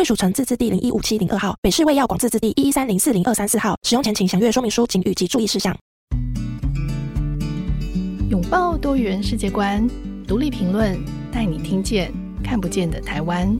贵属城自治地零一五七零二号，北市卫药广自治地一一三零四零二三四号。使用前请详阅说明书、警语及注意事项。拥抱多元世界观，独立评论，带你听见看不见的台湾。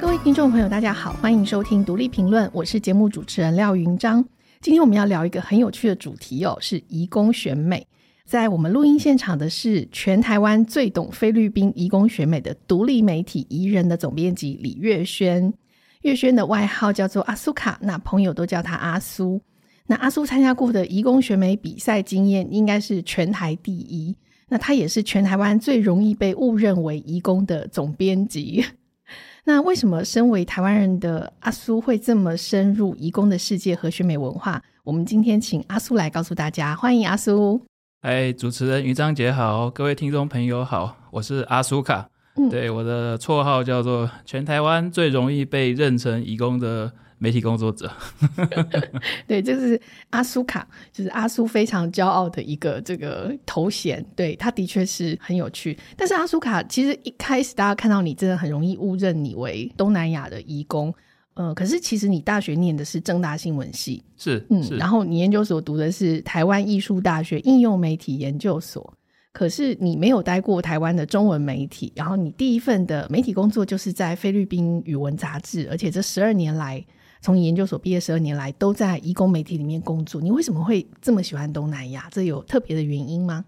各位听众朋友，大家好，欢迎收听独立评论，我是节目主持人廖云章。今天我们要聊一个很有趣的主题哦，是移工选美。在我们录音现场的是全台湾最懂菲律宾移工选美的独立媒体移人的总编辑李月轩。月轩的外号叫做阿苏卡，那朋友都叫他阿苏。那阿苏参加过的移工选美比赛经验应该是全台第一。那他也是全台湾最容易被误认为移工的总编辑。那为什么身为台湾人的阿苏会这么深入移工的世界和选美文化？我们今天请阿苏来告诉大家，欢迎阿苏。哎，主持人于章杰好，各位听众朋友好，我是阿苏卡。嗯，对，我的绰号叫做全台湾最容易被认成移工的媒体工作者，对，就是阿苏卡，就是阿苏非常骄傲的一个这个头衔。对，他的确是很有趣。但是阿苏卡其实一开始大家看到你，真的很容易误认你为东南亚的移工。呃，可是其实你大学念的是正大新闻系，是，嗯，然后你研究所读的是台湾艺术大学应用媒体研究所。可是你没有待过台湾的中文媒体，然后你第一份的媒体工作就是在菲律宾语文杂志，而且这十二年来。从研究所毕业十二年来，都在移工媒体里面工作。你为什么会这么喜欢东南亚？这有特别的原因吗？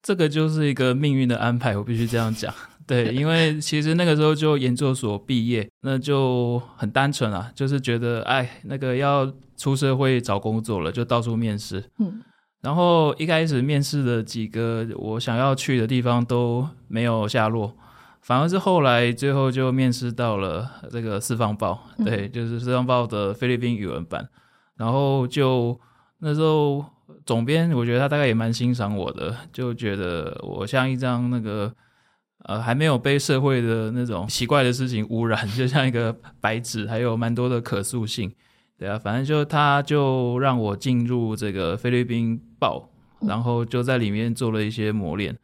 这个就是一个命运的安排，我必须这样讲。对，因为其实那个时候就研究所毕业，那就很单纯啊，就是觉得哎，那个要出社会找工作了，就到处面试。嗯，然后一开始面试的几个我想要去的地方都没有下落。反而是后来最后就面试到了这个《四方报》，对，就是《四方报》的菲律宾语文版。然后就那时候总编，我觉得他大概也蛮欣赏我的，就觉得我像一张那个呃还没有被社会的那种奇怪的事情污染，就像一个白纸，还有蛮多的可塑性。对啊，反正就他就让我进入这个菲律宾报，然后就在里面做了一些磨练。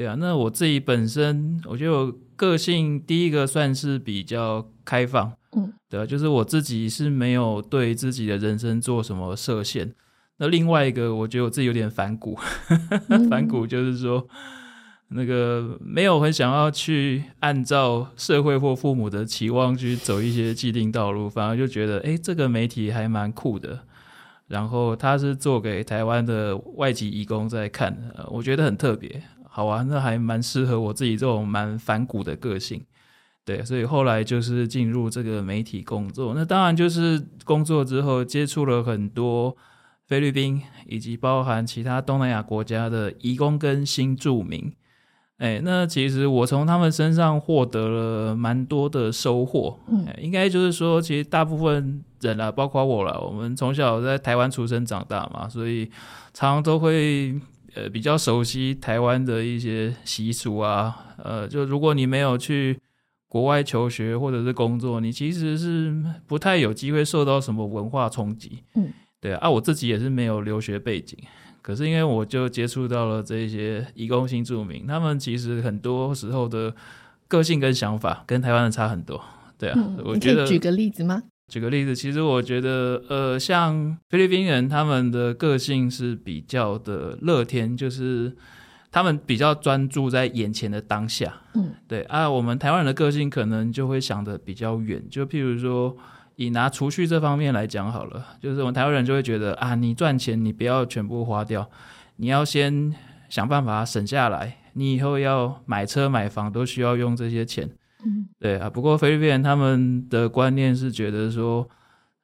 对啊，那我自己本身，我觉得我个性第一个算是比较开放，嗯，对啊，就是我自己是没有对自己的人生做什么设限。那另外一个，我觉得我自己有点反骨，嗯、反骨就是说，那个没有很想要去按照社会或父母的期望去走一些既定道路，反而就觉得，哎，这个媒体还蛮酷的。然后他是做给台湾的外籍移工在看的，我觉得很特别。好啊，那还蛮适合我自己这种蛮反骨的个性，对，所以后来就是进入这个媒体工作。那当然就是工作之后接触了很多菲律宾以及包含其他东南亚国家的移工跟新住民。哎，那其实我从他们身上获得了蛮多的收获。嗯，应该就是说，其实大部分人啊，包括我啦，我们从小在台湾出生长大嘛，所以常常都会。呃，比较熟悉台湾的一些习俗啊，呃，就如果你没有去国外求学或者是工作，你其实是不太有机会受到什么文化冲击。嗯，对啊，我自己也是没有留学背景，可是因为我就接触到了这些移工新住民，他们其实很多时候的个性跟想法跟台湾的差很多。对啊，嗯，我觉得，你举个例子吗？举个例子，其实我觉得，呃，像菲律宾人，他们的个性是比较的乐天，就是他们比较专注在眼前的当下。嗯，对啊，我们台湾人的个性可能就会想的比较远，就譬如说，以拿储蓄这方面来讲好了，就是我们台湾人就会觉得啊，你赚钱你不要全部花掉，你要先想办法省下来，你以后要买车买房都需要用这些钱。嗯，对啊，不过菲律宾人他们的观念是觉得说，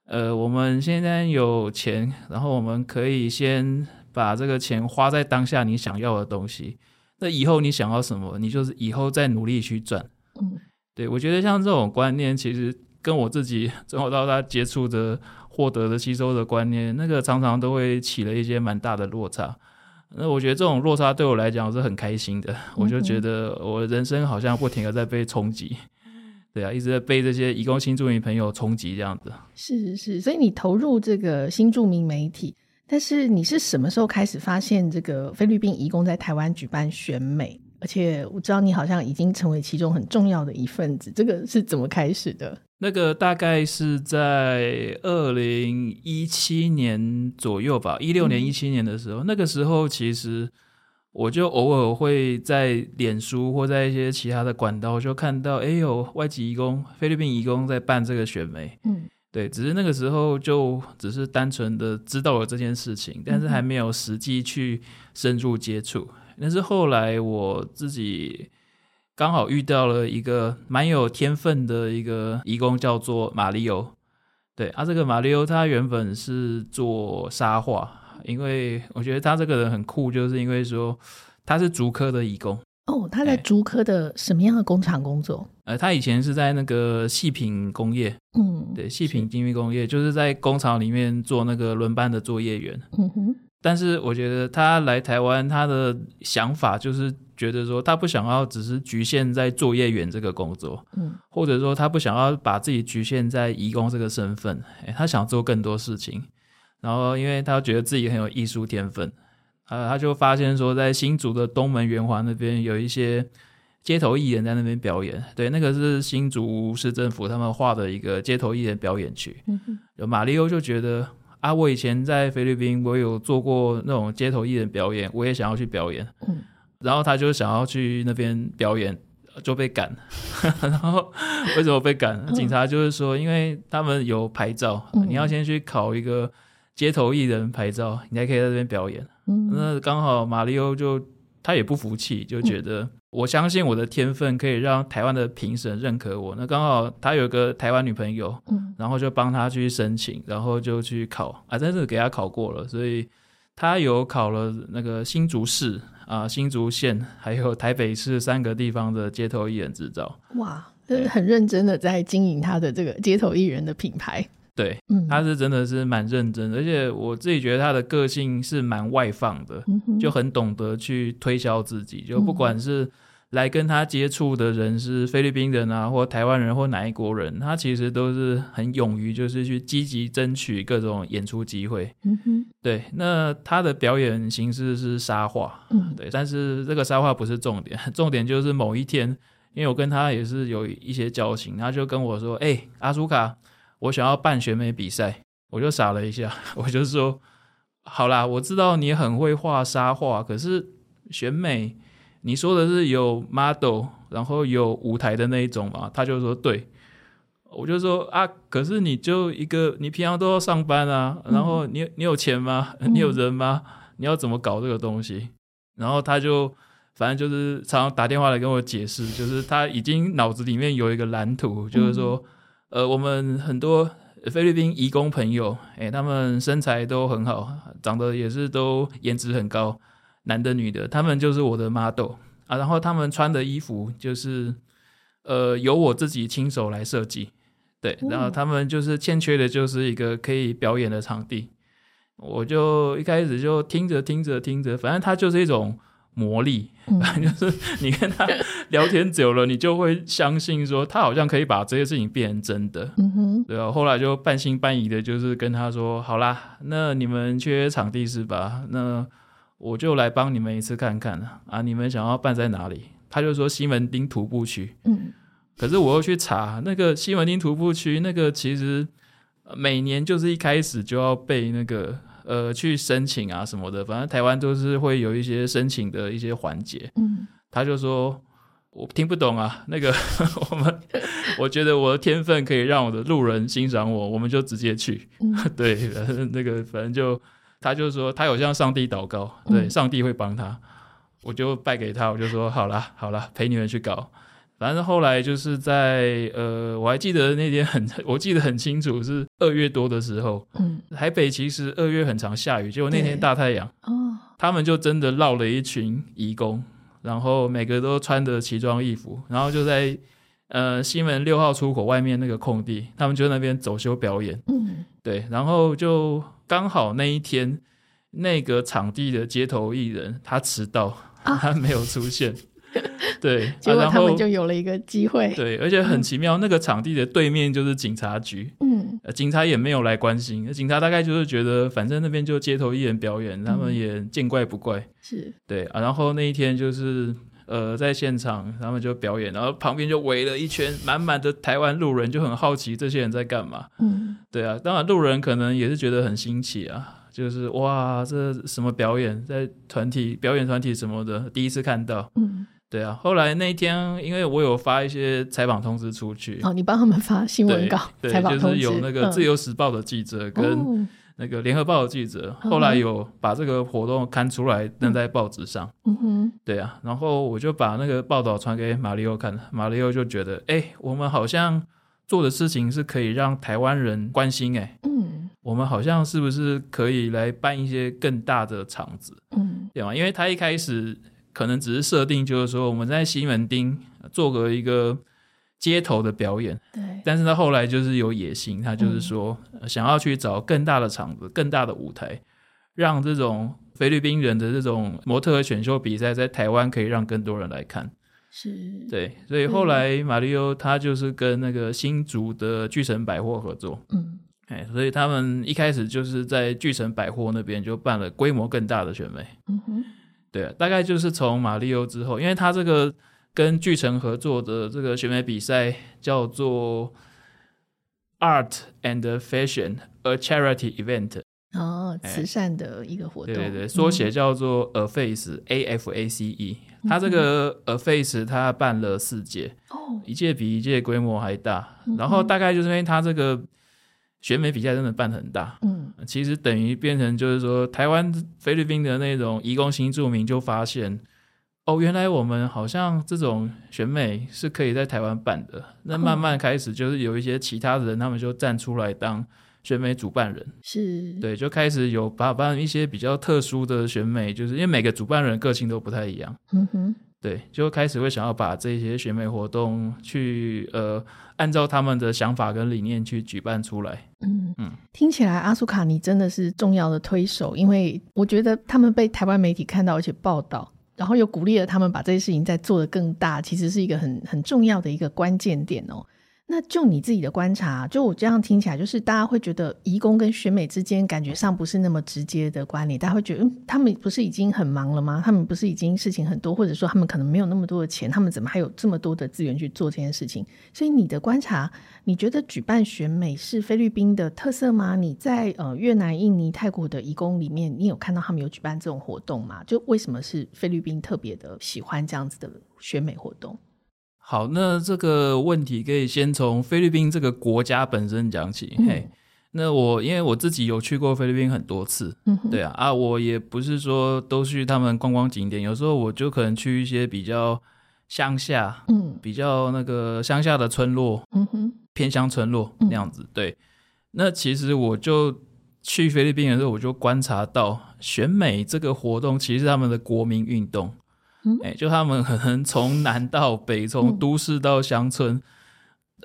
呃，我们现在有钱，然后我们可以先把这个钱花在当下你想要的东西。那以后你想要什么，你就是以后再努力去赚。嗯，对，我觉得像这种观念，其实跟我自己 从小到大接触的、获得的、吸收的观念，那个常常都会起了一些蛮大的落差。那我觉得这种落差对我来讲是很开心的，嗯、我就觉得我人生好像不停的在被冲击。对啊，一直在被这些移工新住民朋友冲击这样子。是是是，所以你投入这个新住民媒体。但是你是什么时候开始发现这个菲律宾移工在台湾举办选美？而且我知道你好像已经成为其中很重要的一份子，这个是怎么开始的？那个大概是在二零一七年左右吧，一六年、一七年的时候，嗯、那个时候其实我就偶尔会在脸书或在一些其他的管道就看到，哎呦，外籍移工、菲律宾移工在办这个选美，嗯。对，只是那个时候就只是单纯的知道了这件事情，但是还没有实际去深入接触。但是后来我自己刚好遇到了一个蛮有天分的一个义工，叫做马里欧。对啊，这个马里欧他原本是做沙画，因为我觉得他这个人很酷，就是因为说他是竹科的义工。哦，他在竹科的什么样的工厂工作？呃，他以前是在那个细品工业，嗯，对，细品精密工业，就是在工厂里面做那个轮班的作业员。嗯哼。但是我觉得他来台湾，他的想法就是觉得说，他不想要只是局限在作业员这个工作，嗯，或者说他不想要把自己局限在义工这个身份，欸，他想做更多事情。然后，因为他觉得自己很有艺术天分。呃，他就发现说，在新竹的东门圆环那边有一些街头艺人，在那边表演。对，那个是新竹市政府他们画的一个街头艺人表演区。嗯哼。有马里欧就觉得啊，我以前在菲律宾，我有做过那种街头艺人表演，我也想要去表演。嗯。然后他就想要去那边表演，就被赶。然后为什么被赶？警察就是说，因为他们有牌照，你要先去考一个街头艺人牌照，你才可以在这边表演。嗯，那刚好马里欧就他也不服气，就觉得我相信我的天分可以让台湾的评审认可我。那刚好他有个台湾女朋友，嗯，然后就帮他去申请，然后就去考啊，但是给他考过了，所以他有考了那个新竹市啊、新竹县还有台北市三个地方的街头艺人执照。哇，就是很认真的在经营他的这个街头艺人的品牌。对，嗯他是真的是蛮认真的，而且我自己觉得他的个性是蛮外放的，就很懂得去推销自己。就不管是来跟他接触的人是菲律宾人啊，或台湾人或哪一国人，他其实都是很勇于就是去积极争取各种演出机会。嗯哼，对。那他的表演形式是沙画，嗯，对。但是这个沙画不是重点，重点就是某一天，因为我跟他也是有一些交情，他就跟我说：“哎，阿苏卡。”我想要办选美比赛，我就傻了一下，我就说：“好啦，我知道你很会画沙画，可是选美，你说的是有 model，然后有舞台的那一种嘛？”他就说：“对。”我就说：“啊，可是你就一个，你平常都要上班啊，然后你你有钱吗？你有人吗？你要怎么搞这个东西？”然后他就反正就是常常打电话来跟我解释，就是他已经脑子里面有一个蓝图，就是说。呃，我们很多菲律宾移工朋友，哎，他们身材都很好，长得也是都颜值很高，男的女的，他们就是我的 model 啊。然后他们穿的衣服就是，呃，由我自己亲手来设计，对。然后他们就是欠缺的就是一个可以表演的场地。我就一开始就听着听着听着，反正他就是一种。魔力，反正 就是你跟他聊天久了，你就会相信说他好像可以把这些事情变成真的，嗯哼，对啊，后来就半信半疑的，就是跟他说：“好啦，那你们缺场地是吧？那我就来帮你们一次看看啊！你们想要办在哪里？”他就说：“西门町徒步区。”嗯，可是我又去查那个西门町徒步区，那个其实每年就是一开始就要被那个。呃，去申请啊什么的，反正台湾都是会有一些申请的一些环节。嗯，他就说我听不懂啊，那个 我们我觉得我的天分可以让我的路人欣赏我，我们就直接去。嗯、对，那个反正就他就说他有向上帝祷告，对，嗯、上帝会帮他，我就拜给他，我就说好啦好啦，陪你们去搞。反正后来就是在呃，我还记得那天很，我记得很清楚，是二月多的时候。嗯，台北其实二月很常下雨，结果那天大太阳。哦，他们就真的绕了一群义工，然后每个都穿着奇装异服，然后就在呃西门六号出口外面那个空地，他们就在那边走秀表演。嗯，对，然后就刚好那一天那个场地的街头艺人他迟到，啊、他没有出现。对，结果他们就有了一个机会。对，而且很奇妙，嗯、那个场地的对面就是警察局。嗯，警察也没有来关心，警察大概就是觉得，反正那边就街头艺人表演，他们也见怪不怪。是，对啊。然后那一天就是呃，在现场他们就表演，然后旁边就围了一圈满满的台湾路人，就很好奇这些人在干嘛。嗯，对啊。当然路人可能也是觉得很新奇啊，就是哇，这什么表演，在团体表演团体什么的，第一次看到。嗯。对啊，后来那一天，因为我有发一些采访通知出去，哦，你帮他们发新闻稿、采访通知，就是有那个《自由时报》的记者跟那个《联合报》的记者，哦、后来有把这个活动刊出来登在报纸上。嗯哼，对啊，然后我就把那个报道传给马里奥看，马里奥就觉得，哎，我们好像做的事情是可以让台湾人关心，哎，嗯，我们好像是不是可以来办一些更大的场子，嗯，对吗？因为他一开始。可能只是设定，就是说我们在西门町做个一个街头的表演，对。但是他后来就是有野心，他就是说想要去找更大的场子、更大的舞台，让这种菲律宾人的这种模特儿选秀比赛在台湾可以让更多人来看。是，对。所以后来马里欧他就是跟那个新竹的巨城百货合作，嗯，哎，所以他们一开始就是在巨城百货那边就办了规模更大的选美，嗯哼。对啊，大概就是从马里欧之后，因为他这个跟巨城合作的这个选美比赛叫做 Art and Fashion A Charity Event，哦，慈善的一个活动，对对对，缩写叫做 A Face A F A C E，他这个 A Face 他办了四届，哦，一届比一届规模还大，然后大概就是因为他这个。选美比赛真的办很大，嗯，其实等于变成就是说，台湾菲律宾的那种移工新住民就发现，哦，原来我们好像这种选美是可以在台湾办的。那慢慢开始就是有一些其他的人，他们就站出来当选美主办人，是对，就开始有把办一些比较特殊的选美，就是因为每个主办人个性都不太一样，嗯哼。对，就开始会想要把这些选美活动去呃，按照他们的想法跟理念去举办出来。嗯嗯，听起来阿苏卡尼真的是重要的推手，因为我觉得他们被台湾媒体看到而且报道，然后又鼓励了他们把这些事情再做得更大，其实是一个很很重要的一个关键点哦。那就你自己的观察，就我这样听起来，就是大家会觉得移工跟选美之间感觉上不是那么直接的关联，大家会觉得，嗯，他们不是已经很忙了吗？他们不是已经事情很多，或者说他们可能没有那么多的钱，他们怎么还有这么多的资源去做这件事情？所以你的观察，你觉得举办选美是菲律宾的特色吗？你在呃越南、印尼、泰国的移工里面，你有看到他们有举办这种活动吗？就为什么是菲律宾特别的喜欢这样子的选美活动？好，那这个问题可以先从菲律宾这个国家本身讲起。嗯、嘿，那我因为我自己有去过菲律宾很多次，嗯，对啊，啊，我也不是说都去他们观光景点，有时候我就可能去一些比较乡下，嗯，比较那个乡下的村落，嗯哼，偏乡村落那样子。对，那其实我就去菲律宾的时候，我就观察到选美这个活动其实是他们的国民运动。哎、欸，就他们可能从南到北，从都市到乡村，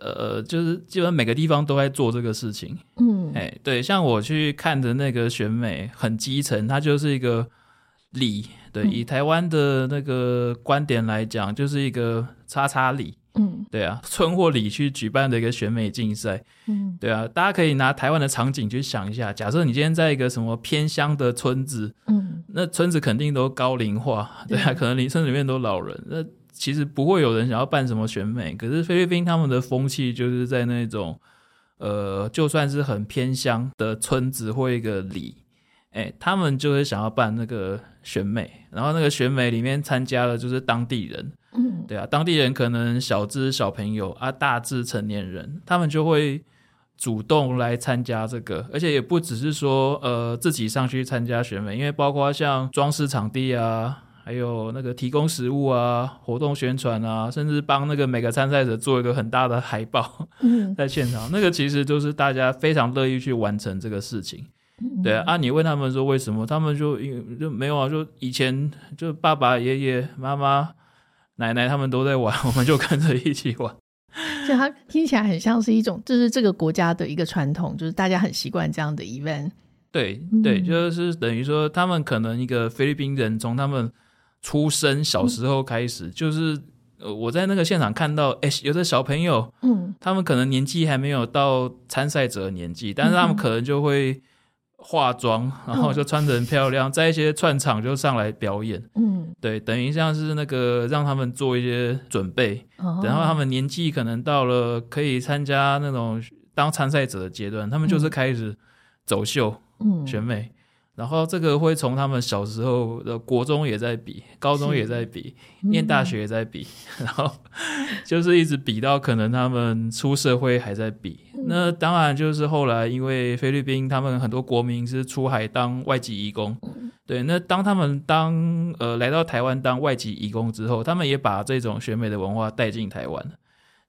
嗯，呃，就是基本每个地方都在做这个事情。嗯，哎、欸，对，像我去看的那个选美，很基层，它就是一个里。对，以台湾的那个观点来讲，就是一个叉叉里。嗯，对啊，村或里去举办的一个选美竞赛。嗯，对啊，大家可以拿台湾的场景去想一下，假设你今天在一个什么偏乡的村子，嗯，那村子肯定都高龄化，对啊，可能你村里面都老人，那其实不会有人想要办什么选美。可是菲律宾他们的风气就是在那种，呃，就算是很偏乡的村子或一个里，哎，他们就会想要办那个选美，然后那个选美里面参加了就是当地人。嗯，对啊，当地人可能小至小朋友啊，大至成年人，他们就会主动来参加这个，而且也不只是说呃自己上去参加选美，因为包括像装饰场地啊，还有那个提供食物啊、活动宣传啊，甚至帮那个每个参赛者做一个很大的海报，嗯，在现场，那个其实就是大家非常乐意去完成这个事情。嗯、对啊，啊，你问他们说为什么，他们就因就没有啊，就以前就爸爸、爷爷、妈妈、奶奶他们都在玩，我们就跟着一起玩。就它听起来很像是一种，就是这个国家的一个传统，就是大家很习惯这样的 event。对对，就是等于说，他们可能一个菲律宾人从他们出生小时候开始，嗯、就是呃，我在那个现场看到，哎，有的小朋友，嗯，他们可能年纪还没有到参赛者的年纪，但是他们可能就会化妆，嗯、然后就穿得很漂亮，在一些串场就上来表演，嗯，对，等于像是那个让他们做一些准备，哦、然后他们年纪可能到了可以参加那种当参赛者的阶段，他们就是开始走秀。嗯，选美，然后这个会从他们小时候的国中也在比，高中也在比，念大学也在比，然后 就是一直比到可能他们出社会还在比。那当然就是后来因为菲律宾他们很多国民是出海当外籍移工，对，那当他们当呃来到台湾当外籍移工之后，他们也把这种选美的文化带进台湾。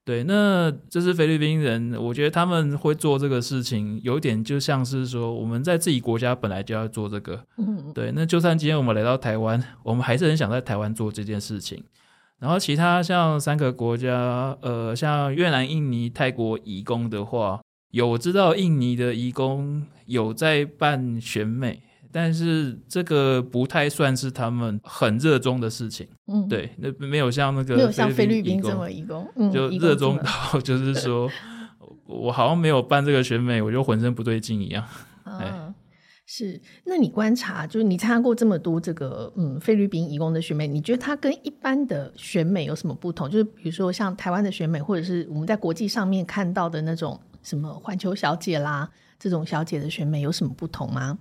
对，那这是菲律宾人，我觉得他们会做这个事情，有点就像是说我们在自己国家本来就要做这个。嗯，对。那就算今天我们来到台湾，我们还是很想在台湾做这件事情。然后其他像三个国家，呃，像越南、印尼、泰国移工的话，有我知道印尼的移工有在办选美。但是这个不太算是他们很热衷的事情，嗯，对，那没有像那个没有像菲律宾这么移工，嗯，就热衷到 就是说，我好像没有办这个选美，我就浑身不对劲一样。嗯，是，那你观察，就是你参加过这么多这个嗯菲律宾移工的选美，你觉得它跟一般的选美有什么不同？就是比如说像台湾的选美，或者是我们在国际上面看到的那种什么环球小姐啦这种小姐的选美有什么不同吗？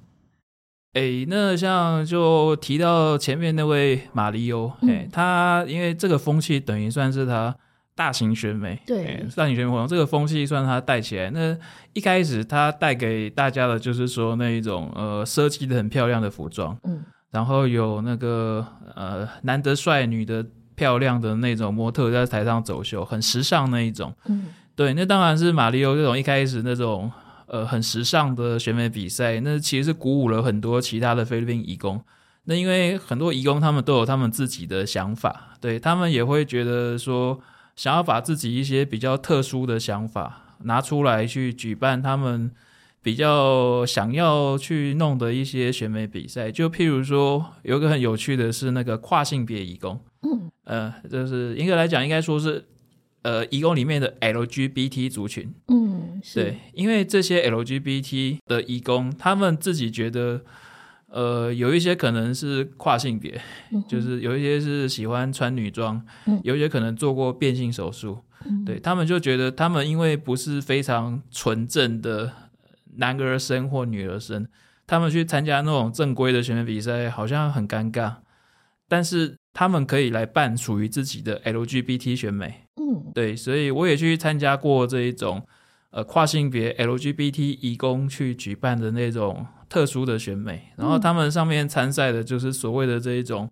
哎，那像就提到前面那位马里欧，哎、嗯，他因为这个风气等于算是他大型选美，对，大型选美活动这个风气算他带起来。那一开始他带给大家的就是说那一种呃设计的很漂亮的服装，嗯，然后有那个呃男的帅、女的漂亮的那种模特在台上走秀，很时尚那一种，嗯，对，那当然是马里欧这种一开始那种。呃，很时尚的选美比赛，那其实是鼓舞了很多其他的菲律宾移工。那因为很多移工他们都有他们自己的想法，对，他们也会觉得说，想要把自己一些比较特殊的想法拿出来去举办他们比较想要去弄的一些选美比赛。就譬如说，有一个很有趣的是那个跨性别移工，嗯，呃，就是应该来讲，应该说是。呃，移工里面的 LGBT 族群，嗯，对，因为这些 LGBT 的移工，他们自己觉得，呃，有一些可能是跨性别，嗯、就是有一些是喜欢穿女装，嗯、有一些可能做过变性手术，嗯、对，他们就觉得他们因为不是非常纯正的男儿身或女儿身，他们去参加那种正规的选美比赛好像很尴尬，但是他们可以来办属于自己的 LGBT 选美。嗯，对，所以我也去参加过这一种，呃，跨性别 LGBT 移工去举办的那种特殊的选美，然后他们上面参赛的就是所谓的这一种，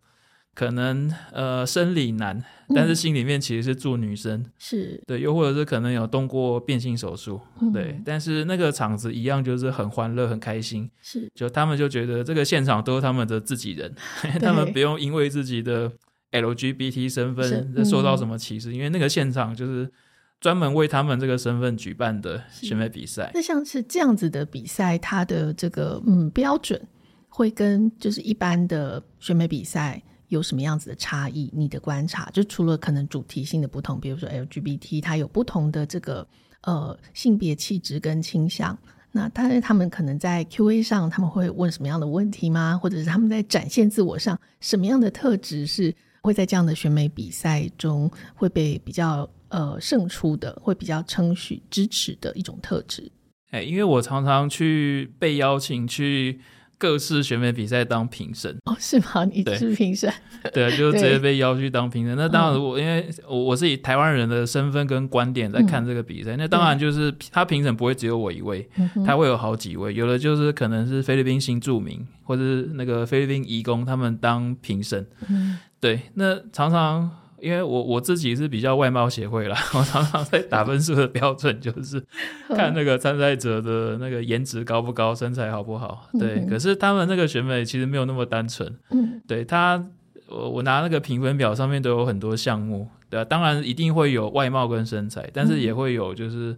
可能呃生理男，但是心里面其实是住女生，是、嗯、对，又或者是可能有动过变性手术，嗯、对，但是那个场子一样就是很欢乐、很开心，是，就他们就觉得这个现场都是他们的自己人，对。他们不用因为自己的。LGBT 身份受到什么歧视？嗯、因为那个现场就是专门为他们这个身份举办的选美比赛。那像是这样子的比赛，它的这个嗯标准会跟就是一般的选美比赛有什么样子的差异？你的观察，就除了可能主题性的不同，比如说 LGBT，它有不同的这个呃性别气质跟倾向。那但是他们可能在 Q&A 上他们会问什么样的问题吗？或者是他们在展现自我上什么样的特质是？会在这样的选美比赛中会被比较呃胜出的，会比较称许支持的一种特质。哎，因为我常常去被邀请去各式选美比赛当评审。哦，是吗？你是评审？对，就 直接被邀去当评审。那当然我，我因为我我是以台湾人的身份跟观点在看这个比赛，嗯、那当然就是他评审不会只有我一位，嗯、他会有好几位。有的就是可能是菲律宾新住民，或者是那个菲律宾移工，他们当评审。嗯对，那常常因为我我自己是比较外貌协会啦，我常常在打分数的标准就是看那个参赛者的那个颜值高不高，身材好不好。对，可是他们那个选美其实没有那么单纯。嗯，对他，我我拿那个评分表上面都有很多项目，对啊，当然一定会有外貌跟身材，但是也会有就是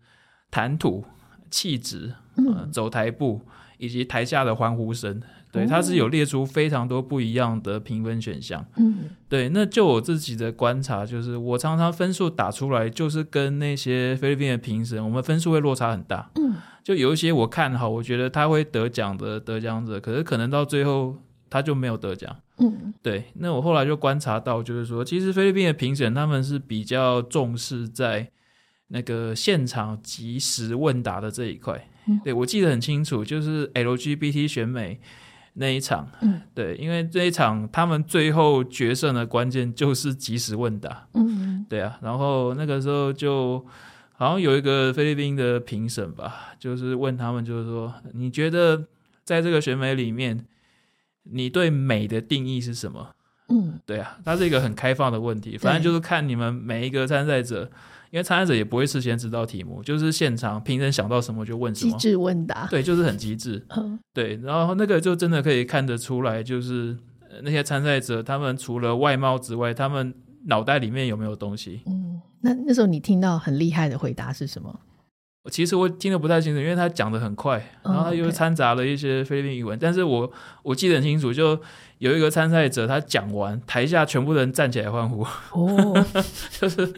谈吐、气质、呃，走台步以及台下的欢呼声。对，他是有列出非常多不一样的评分选项。嗯，对，那就我自己的观察，就是我常常分数打出来，就是跟那些菲律宾的评审，我们分数会落差很大。嗯，就有一些我看好，我觉得他会得奖的得奖者，可是可能到最后他就没有得奖。嗯，对，那我后来就观察到，就是说，其实菲律宾的评审他们是比较重视在那个现场即时问答的这一块。嗯，对，我记得很清楚，就是 LGBT 选美。那一场，嗯，对，因为这一场他们最后决胜的关键就是及时问答，嗯，对啊，然后那个时候就好像有一个菲律宾的评审吧，就是问他们，就是说，你觉得在这个选美里面，你对美的定义是什么？嗯，对啊，它是一个很开放的问题，反正就是看你们每一个参赛者。因为参赛者也不会事先知道题目，就是现场评审想到什么就问什么，机智问答，对，就是很机智。嗯，对，然后那个就真的可以看得出来，就是那些参赛者他们除了外貌之外，他们脑袋里面有没有东西？嗯，那那时候你听到很厉害的回答是什么？其实我听得不太清楚，因为他讲的很快，然后他又掺杂了一些菲律宾语文，oh. 但是我我记得很清楚，就有一个参赛者，他讲完，台下全部人站起来欢呼，哦，oh. 就是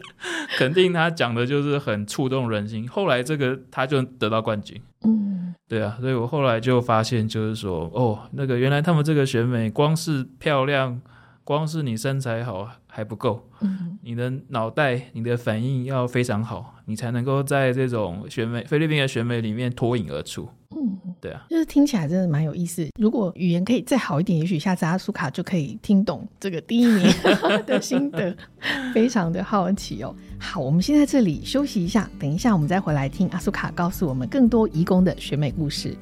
肯定他讲的就是很触动人心。后来这个他就得到冠军，嗯，对啊，所以我后来就发现，就是说，哦，那个原来他们这个选美，光是漂亮，光是你身材好。还不够，嗯，你的脑袋、你的反应要非常好，你才能够在这种选美菲律宾的选美里面脱颖而出。嗯，对啊，就是听起来真的蛮有意思。如果语言可以再好一点，也许下次阿苏卡就可以听懂这个第一名 的心得，非常的好奇哦。好，我们先在这里休息一下，等一下我们再回来听阿苏卡告诉我们更多移工的选美故事。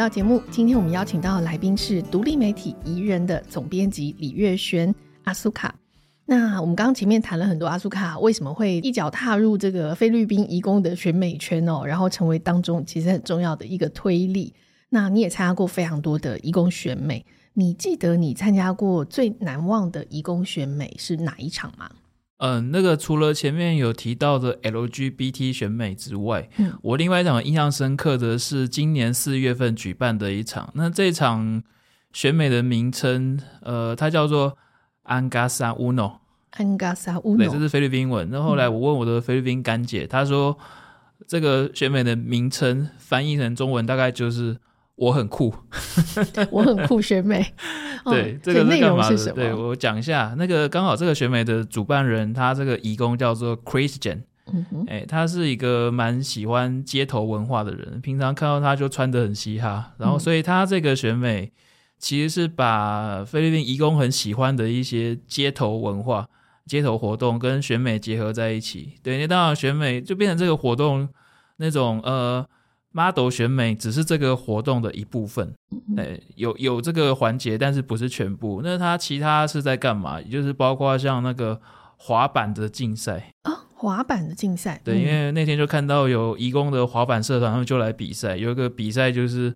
到节目，今天我们邀请到的来宾是独立媒体宜人的总编辑李月轩阿苏卡。那我们刚刚前面谈了很多阿苏卡为什么会一脚踏入这个菲律宾移工的选美圈哦，然后成为当中其实很重要的一个推力。那你也参加过非常多的移工选美，你记得你参加过最难忘的移工选美是哪一场吗？嗯，那个除了前面有提到的 LGBT 选美之外，嗯，我另外一场印象深刻的是今年四月份举办的一场。那这场选美的名称，呃，它叫做 Angkasa Uno，Angkasa Uno，对，这是菲律宾文。那后来我问我的菲律宾干姐，她、嗯、说这个选美的名称翻译成中文大概就是。我很酷，我很酷选美。对，这个内容是什么？对，我讲一下，那个刚好这个选美的主办人，他这个义工叫做 Christian，嗯哼，哎，他是一个蛮喜欢街头文化的人，平常看到他就穿得很嘻哈，然后所以他这个选美其实是把菲律宾移工很喜欢的一些街头文化、街头活动跟选美结合在一起。对，那当然选美就变成这个活动那种呃。Model 选美只是这个活动的一部分，哎，有有这个环节，但是不是全部。那他其他是在干嘛？也就是包括像那个滑板的竞赛啊，滑板的竞赛。对，因为那天就看到有义工的滑板社团，他们就来比赛，有一个比赛就是。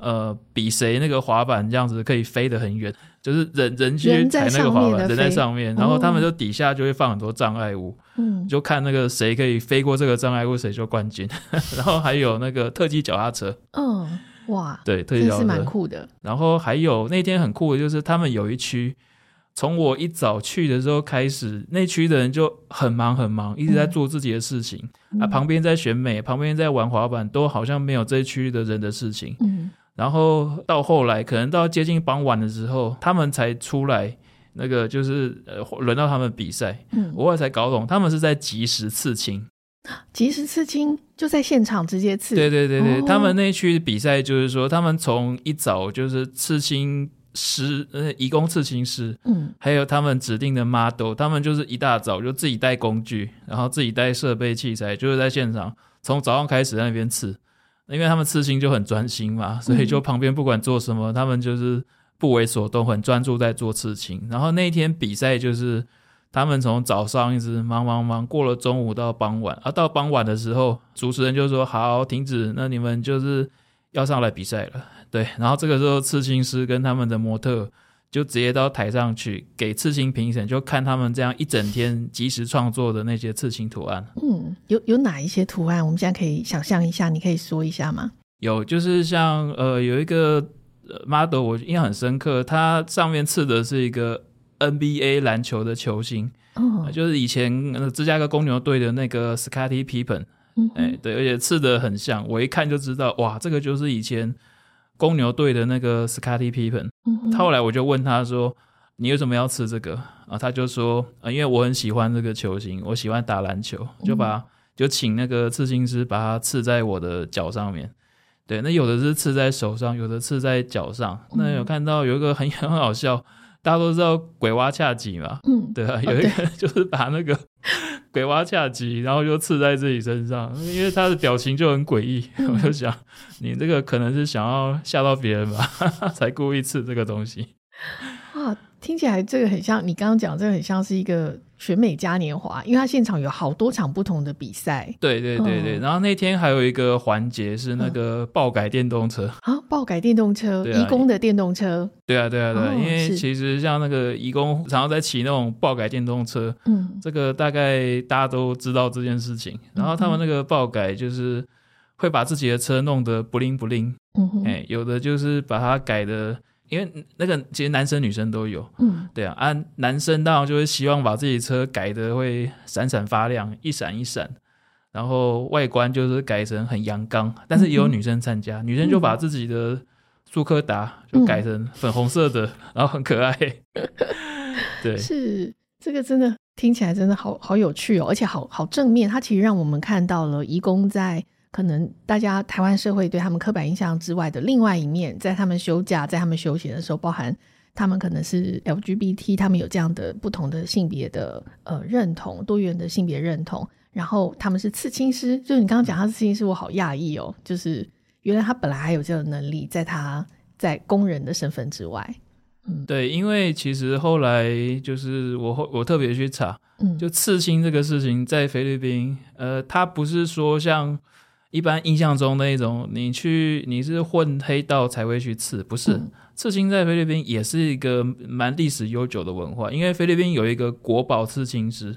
呃，比谁那个滑板这样子可以飞得很远，就是人人去踩那个滑板，人在上面，然后他们就底下就会放很多障碍物，嗯，就看那个谁可以飞过这个障碍物，谁就冠军。然后还有那个特技脚踏车，嗯，哇，对，特技脚踏车是蛮酷的。然后还有那天很酷的就是他们有一区，从我一早去的时候开始，那区的人就很忙很忙，一直在做自己的事情，嗯、啊，旁边在选美，旁边在玩滑板，都好像没有这一区的人的事情，嗯。然后到后来，可能到接近傍晚的时候，他们才出来。那个就是呃，轮到他们比赛。嗯，我后来才搞懂，他们是在即时刺青。即时刺青就在现场直接刺。对对对对，哦、他们那区比赛就是说，他们从一早就是刺青师呃，义工刺青师，嗯，还有他们指定的 model，他们就是一大早就自己带工具，然后自己带设备器材，就是在现场从早上开始在那边刺，因为他们刺青就很专心嘛，所以就旁边不管做什么，嗯、他们就是不为所动，很专注在做刺青。然后那一天比赛就是他们从早上一直忙忙忙，过了中午到傍晚，啊，到傍晚的时候，主持人就说好停止，那你们就是要上来比赛了。对，然后这个时候刺青师跟他们的模特就直接到台上去给刺青评审，就看他们这样一整天即时创作的那些刺青图案。嗯，有有哪一些图案？我们现在可以想象一下，你可以说一下吗？有，就是像呃有一个 model，我印象很深刻，它上面刺的是一个 NBA 篮球的球星，哦，就是以前芝加哥公牛队的那个 Scottie Pippen。嗯，哎，对，而且刺的很像，我一看就知道，哇，这个就是以前。公牛队的那个 Scottie Pippen，他后来我就问他说：“你为什么要吃这个？”啊，他就说：“啊，因为我很喜欢这个球星，我喜欢打篮球，就把就请那个刺青师把它刺在我的脚上面。对，那有的是刺在手上，有的刺在脚上。那有看到有一个很 很好笑。”大家都知道鬼娃恰吉嘛，嗯，对啊，有一个 就是把那个 鬼娃恰吉，然后就刺在自己身上，因为他的表情就很诡异，嗯、我就想，你这个可能是想要吓到别人吧，才故意刺这个东西。啊，听起来这个很像你刚刚讲，这个很像是一个。选美嘉年华，因为它现场有好多场不同的比赛。对对对对，嗯、然后那天还有一个环节是那个爆改电动车、嗯、啊，爆改电动车，移工的电动车。对啊对啊对，因为其实像那个移工常常在骑那种爆改电动车，嗯，这个大概大家都知道这件事情。然后他们那个爆改就是会把自己的车弄得不灵不灵，嗯哼，哎，有的就是把它改的。因为那个其实男生女生都有，嗯，对啊，啊，男生当然就会希望把自己车改的会闪闪发亮，一闪一闪，然后外观就是改成很阳刚，但是也有女生参加，嗯、女生就把自己的速克达就改成粉红色的，嗯、然后很可爱，对，是这个真的听起来真的好好有趣哦，而且好好正面，它其实让我们看到了义工在。可能大家台湾社会对他们刻板印象之外的另外一面，在他们休假、在他们休闲的时候，包含他们可能是 LGBT，他们有这样的不同的性别的呃认同，多元的性别认同。然后他们是刺青师，就是你刚刚讲他是刺青师，我好讶异哦，就是原来他本来还有这个能力，在他在工人的身份之外。嗯，对，因为其实后来就是我后我特别去查，嗯，就刺青这个事情在菲律宾，呃，他不是说像。一般印象中那种，你去你是混黑道才会去刺，不是？嗯、刺青在菲律宾也是一个蛮历史悠久的文化，因为菲律宾有一个国宝刺青师，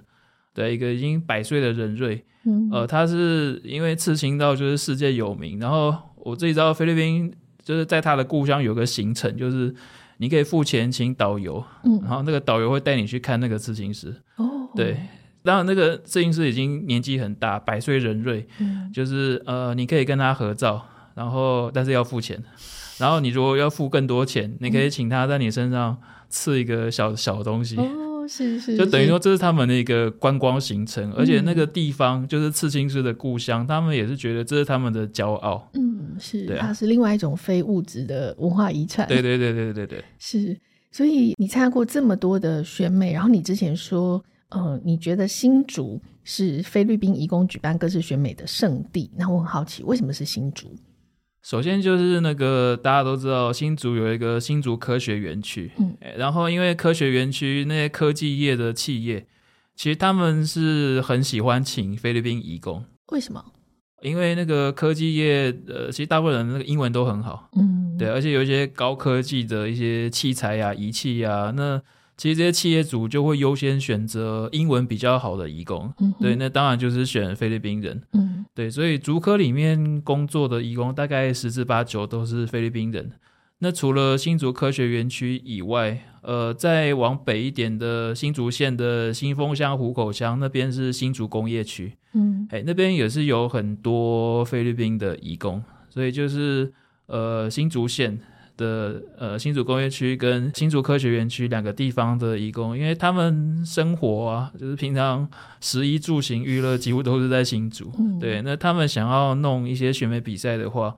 对，一个已经百岁的人瑞，嗯，呃，他是因为刺青到就是世界有名，然后我自己知道菲律宾就是在他的故乡有个行程，就是你可以付钱请导游，嗯，然后那个导游会带你去看那个刺青师，哦，对。当然，那个摄影师已经年纪很大，百岁人瑞，嗯、就是呃，你可以跟他合照，然后但是要付钱。然后你如果要付更多钱，你可以请他在你身上刺一个小小东西。哦，是是，就等于说这是他们的一个观光行程，嗯、而且那个地方就是刺青师的故乡，他们也是觉得这是他们的骄傲。嗯，是，它是另外一种非物质的文化遗产。对对对对对对，是。所以你参加过这么多的选美，然后你之前说。呃，你觉得新竹是菲律宾移工举办各式选美的圣地？那我很好奇，为什么是新竹？首先就是那个大家都知道，新竹有一个新竹科学园区，嗯，然后因为科学园区那些科技业的企业，其实他们是很喜欢请菲律宾移工。为什么？因为那个科技业，呃，其实大部分人那个英文都很好，嗯，对，而且有一些高科技的一些器材呀、啊、仪器呀、啊，那。其实这些企业主就会优先选择英文比较好的移工，嗯、对，那当然就是选菲律宾人，嗯，对，所以竹科里面工作的移工大概十之八九都是菲律宾人。那除了新竹科学园区以外，呃，再往北一点的新竹县的新丰乡、湖口乡那边是新竹工业区，嗯，哎，那边也是有很多菲律宾的移工，所以就是呃新竹县。的呃新竹工业区跟新竹科学园区两个地方的义工，因为他们生活啊，就是平常食衣住行娱乐几乎都是在新竹，嗯、对，那他们想要弄一些选美比赛的话，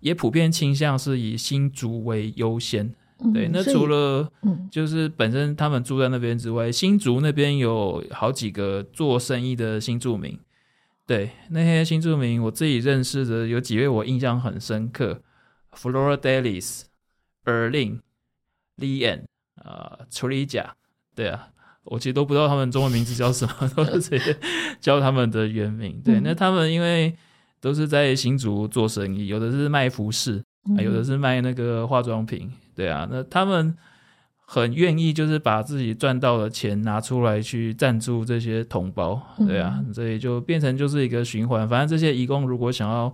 也普遍倾向是以新竹为优先，嗯、对，那除了就是本身他们住在那边之外，嗯、新竹那边有好几个做生意的新住民。对，那些新住民，我自己认识的有几位，我印象很深刻。：Flora Dalis、Erling、Lian 啊、呃、楚里甲。对啊，我其实都不知道他们中文名字叫什么，都是直接叫他们的原名。对，嗯、那他们因为都是在新竹做生意，有的是卖服饰，嗯、有的是卖那个化妆品。对啊，那他们。很愿意，就是把自己赚到的钱拿出来去赞助这些同胞，对啊，嗯、所以就变成就是一个循环。反正这些义工如果想要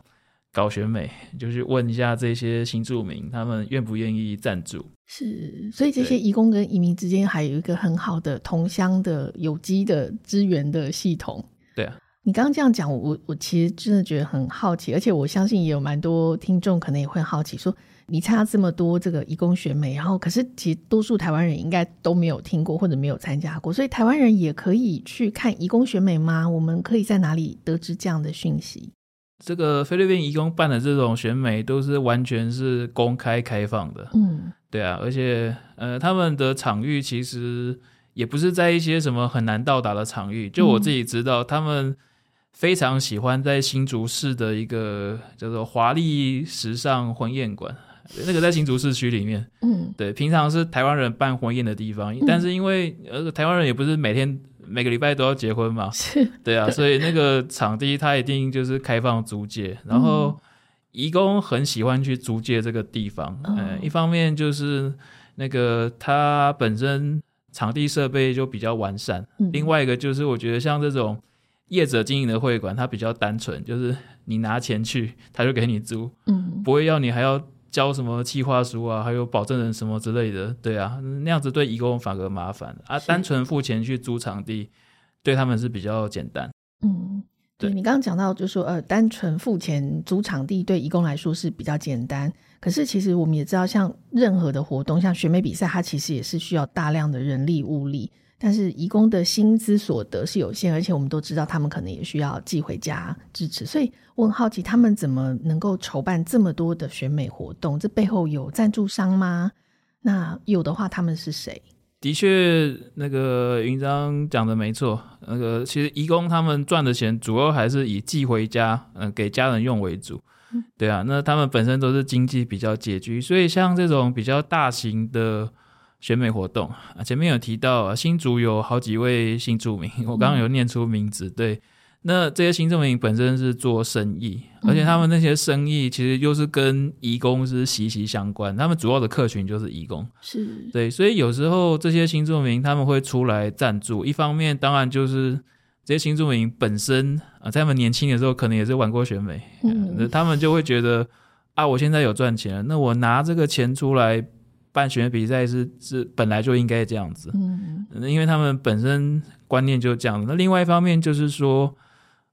搞选美，就是问一下这些新住民，他们愿不愿意赞助？是，所以这些移工跟移民之间还有一个很好的同乡的有机的资源的系统。对啊，你刚刚这样讲，我我其实真的觉得很好奇，而且我相信也有蛮多听众可能也会好奇说。你参加这么多这个移工选美，然后可是其实多数台湾人应该都没有听过或者没有参加过，所以台湾人也可以去看移工选美吗？我们可以在哪里得知这样的讯息？这个菲律宾移工办的这种选美都是完全是公开开放的，嗯，对啊，而且呃，他们的场域其实也不是在一些什么很难到达的场域，就我自己知道，他们非常喜欢在新竹市的一个叫做华丽时尚婚宴馆。那个在新竹市区里面，嗯，对，平常是台湾人办婚宴的地方，嗯、但是因为呃台湾人也不是每天每个礼拜都要结婚嘛，是，对啊，所以那个场地它一定就是开放租借，然后义工很喜欢去租借这个地方，嗯、呃，一方面就是那个它本身场地设备就比较完善，嗯、另外一个就是我觉得像这种业者经营的会馆，它比较单纯，就是你拿钱去，他就给你租，嗯，不会要你还要。交什么计划书啊，还有保证人什么之类的，对啊，那样子对移工反而麻烦啊。单纯付钱去租场地，对他们是比较简单。嗯，对，对你刚刚讲到，就是说呃，单纯付钱租场地对移工来说是比较简单。可是其实我们也知道，像任何的活动，像选美比赛，它其实也是需要大量的人力物力。但是移工的薪资所得是有限，而且我们都知道他们可能也需要寄回家支持，所以我很好奇他们怎么能够筹办这么多的选美活动？这背后有赞助商吗？那有的话，他们是谁？的确，那个云章讲的没错，那个其实义工他们赚的钱主要还是以寄回家，嗯、呃，给家人用为主。嗯、对啊，那他们本身都是经济比较拮据，所以像这种比较大型的。选美活动啊，前面有提到啊，新竹有好几位新住民，我刚刚有念出名字。对，那这些新住民本身是做生意，而且他们那些生意其实又是跟移工是息息相关，他们主要的客群就是移工。是，对，所以有时候这些新住民他们会出来赞助，一方面当然就是这些新住民本身啊，在他们年轻的时候可能也是玩过选美，嗯，他们就会觉得啊，我现在有赚钱了，那我拿这个钱出来。办选美比赛是是本来就应该这样子，嗯，因为他们本身观念就这样。那另外一方面就是说，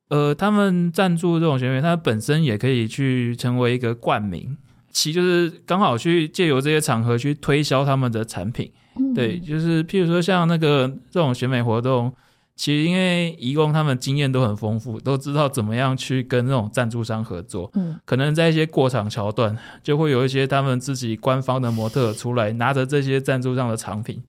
呃，他们赞助这种选美，他本身也可以去成为一个冠名，其就是刚好去借由这些场合去推销他们的产品。嗯、对，就是譬如说像那个这种选美活动。其实因为移工他们经验都很丰富，都知道怎么样去跟那种赞助商合作。嗯，可能在一些过场桥段，就会有一些他们自己官方的模特出来，拿着这些赞助商的产品，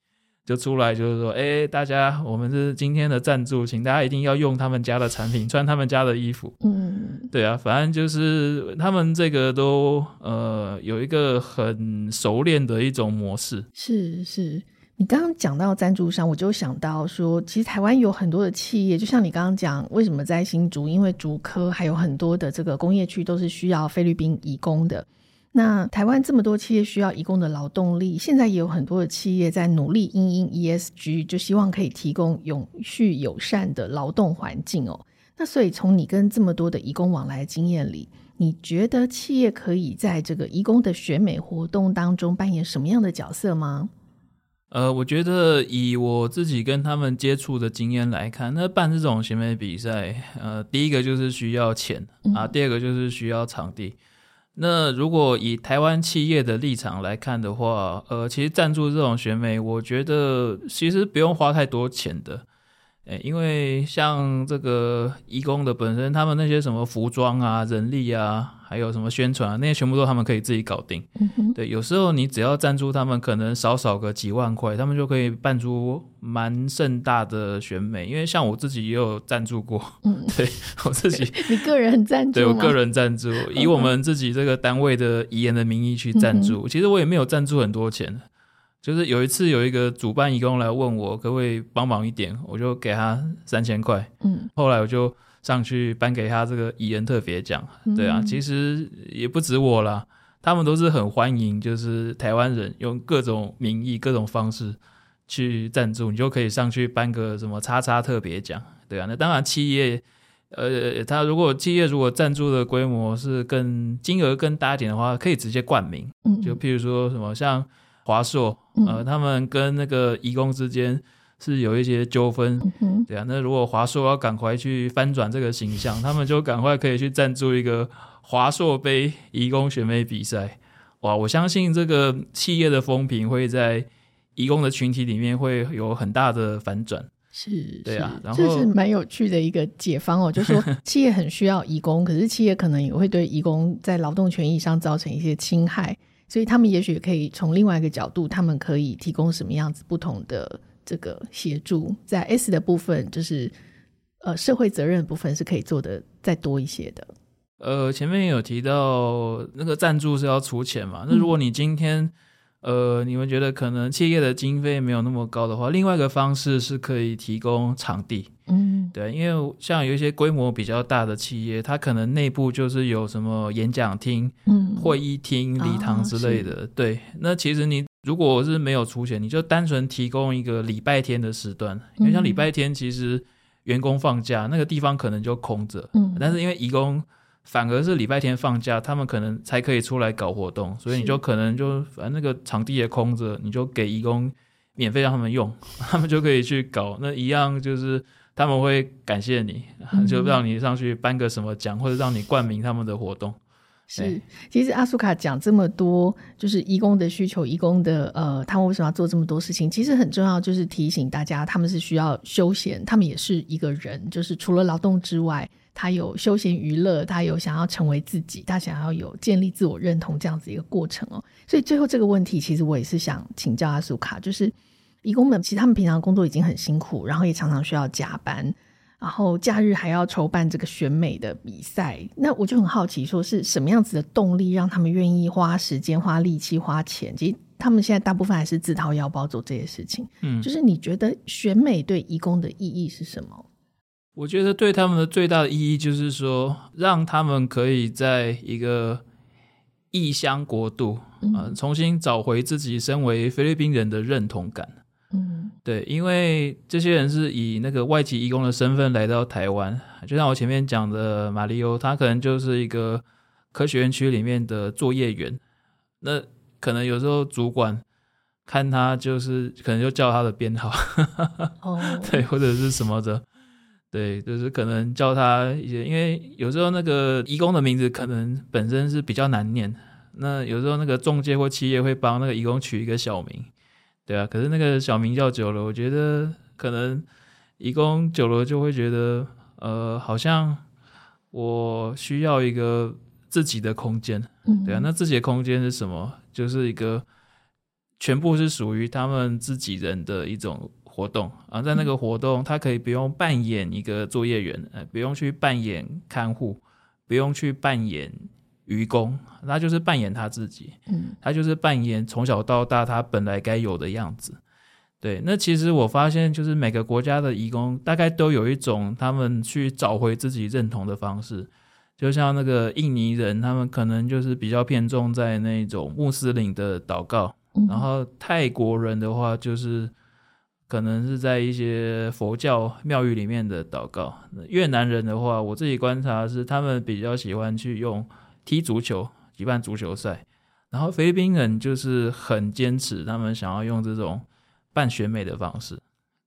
就出来就是说：“哎，大家，我们是今天的赞助，请大家一定要用他们家的产品，穿他们家的衣服。”嗯，对啊，反正就是他们这个都呃有一个很熟练的一种模式。是是。你刚刚讲到赞助商，我就想到说，其实台湾有很多的企业，就像你刚刚讲，为什么在新竹？因为竹科还有很多的这个工业区都是需要菲律宾移工的。那台湾这么多企业需要移工的劳动力，现在也有很多的企业在努力因应 ESG，就希望可以提供永续友善的劳动环境哦。那所以从你跟这么多的移工往来经验里，你觉得企业可以在这个移工的选美活动当中扮演什么样的角色吗？呃，我觉得以我自己跟他们接触的经验来看，那办这种选美比赛，呃，第一个就是需要钱啊，第二个就是需要场地。那如果以台湾企业的立场来看的话，呃，其实赞助这种选美，我觉得其实不用花太多钱的。哎，因为像这个义工的本身，他们那些什么服装啊、人力啊，还有什么宣传啊，那些全部都他们可以自己搞定。对，有时候你只要赞助他们，可能少少个几万块，他们就可以办出蛮盛大的选美。因为像我自己也有赞助过，嗯，对我自己，你个人赞助，对我个人赞助，以我们自己这个单位的遗言的名义去赞助。嗯、其实我也没有赞助很多钱。就是有一次有一个主办义工来问我可不可以帮忙一点，我就给他三千块。嗯，后来我就上去颁给他这个遗言特别奖。对啊，其实也不止我啦，他们都是很欢迎，就是台湾人用各种名义、各种方式去赞助，你就可以上去颁个什么叉叉特别奖。对啊，那当然企业，呃，他如果企业如果赞助的规模是更金额更大一点的话，可以直接冠名。嗯，就譬如说什么像。华硕，呃，他们跟那个移工之间是有一些纠纷，嗯、对啊。那如果华硕要赶快去翻转这个形象，他们就赶快可以去赞助一个华硕杯移工选美比赛。哇，我相信这个企业的风评会在移工的群体里面会有很大的反转。是，对啊，然后这是蛮有趣的一个解方哦，就是说企业很需要移工，可是企业可能也会对移工在劳动权益上造成一些侵害。所以他们也许可以从另外一个角度，他们可以提供什么样子不同的这个协助，在 S 的部分，就是呃社会责任的部分是可以做的再多一些的。呃，前面有提到那个赞助是要出钱嘛？那如果你今天、嗯、呃你们觉得可能企业的经费没有那么高的话，另外一个方式是可以提供场地。嗯，对，因为像有一些规模比较大的企业，它可能内部就是有什么演讲厅、嗯、会议厅、礼堂之类的。哦、对，那其实你如果是没有出钱，你就单纯提供一个礼拜天的时段，因为像礼拜天其实员工放假，那个地方可能就空着。嗯，但是因为义工反而是礼拜天放假，他们可能才可以出来搞活动，所以你就可能就反正那个场地也空着，你就给义工免费让他们用，他们就可以去搞。那一样就是。他们会感谢你，就让你上去颁个什么奖，或者让你冠名他们的活动。是，其实阿苏卡讲这么多，就是义工的需求，义工的呃，他们为什么要做这么多事情？其实很重要，就是提醒大家，他们是需要休闲，他们也是一个人，就是除了劳动之外，他有休闲娱乐，他有想要成为自己，他想要有建立自我认同这样子一个过程哦。所以最后这个问题，其实我也是想请教阿苏卡，就是。义工们其实他们平常工作已经很辛苦，然后也常常需要加班，然后假日还要筹办这个选美的比赛。那我就很好奇，说是什么样子的动力让他们愿意花时间、花力气、花钱？其实他们现在大部分还是自掏腰包做这些事情。嗯，就是你觉得选美对义工的意义是什么？我觉得对他们的最大的意义就是说，让他们可以在一个异乡国度嗯，呃，重新找回自己身为菲律宾人的认同感。嗯，对，因为这些人是以那个外籍义工的身份来到台湾，就像我前面讲的马里欧，他可能就是一个科学园区里面的作业员，那可能有时候主管看他就是可能就叫他的编号，哦，对，或者是什么的，对，就是可能叫他一些，因为有时候那个义工的名字可能本身是比较难念，那有时候那个中介或企业会帮那个义工取一个小名。对啊，可是那个小名叫久了，我觉得可能义工久了就会觉得，呃，好像我需要一个自己的空间。嗯，对啊，那自己的空间是什么？就是一个全部是属于他们自己人的一种活动啊，在那个活动，他可以不用扮演一个作业员，呃，不用去扮演看护，不用去扮演。愚公，他就是扮演他自己，嗯，他就是扮演从小到大他本来该有的样子。对，那其实我发现，就是每个国家的移工大概都有一种他们去找回自己认同的方式。就像那个印尼人，他们可能就是比较偏重在那种穆斯林的祷告，然后泰国人的话，就是可能是在一些佛教庙宇里面的祷告。越南人的话，我自己观察是他们比较喜欢去用。踢足球，举办足球赛，然后菲律宾人就是很坚持，他们想要用这种办选美的方式，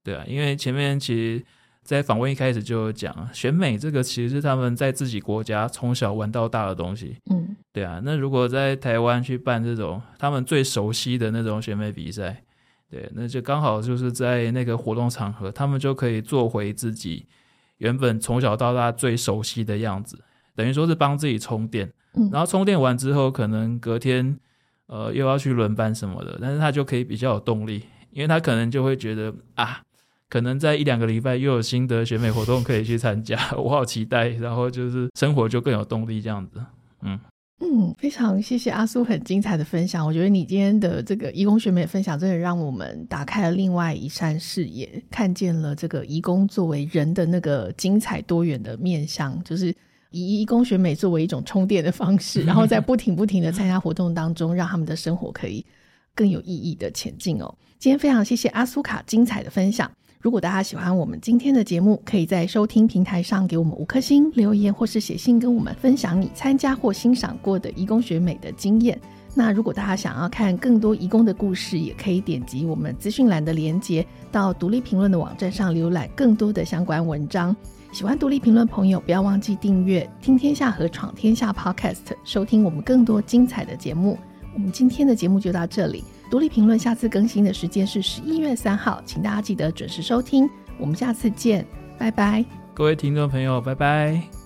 对啊，因为前面其实，在访问一开始就有讲，选美这个其实是他们在自己国家从小玩到大的东西，嗯，对啊，那如果在台湾去办这种他们最熟悉的那种选美比赛，对，那就刚好就是在那个活动场合，他们就可以做回自己原本从小到大最熟悉的样子，等于说是帮自己充电。嗯，然后充电完之后，可能隔天呃又要去轮班什么的，但是他就可以比较有动力，因为他可能就会觉得啊，可能在一两个礼拜又有新的选美活动可以去参加，我好期待，然后就是生活就更有动力这样子，嗯。嗯，非常谢谢阿苏很精彩的分享。我觉得你今天的这个义工选美分享，真的让我们打开了另外一扇视野，看见了这个义工作为人的那个精彩多元的面向，就是以义工选美作为一种充电的方式，然后在不停不停的参加活动当中，让他们的生活可以更有意义的前进哦。今天非常谢谢阿苏卡精彩的分享。如果大家喜欢我们今天的节目，可以在收听平台上给我们五颗星留言，或是写信跟我们分享你参加或欣赏过的移工学美的经验。那如果大家想要看更多移工的故事，也可以点击我们资讯栏的连接，到独立评论的网站上浏览更多的相关文章。喜欢独立评论朋友，不要忘记订阅“听天下”和“闯天下 ”Podcast，收听我们更多精彩的节目。我们今天的节目就到这里。独立评论下次更新的时间是十一月三号，请大家记得准时收听。我们下次见，拜拜。各位听众朋友，拜拜。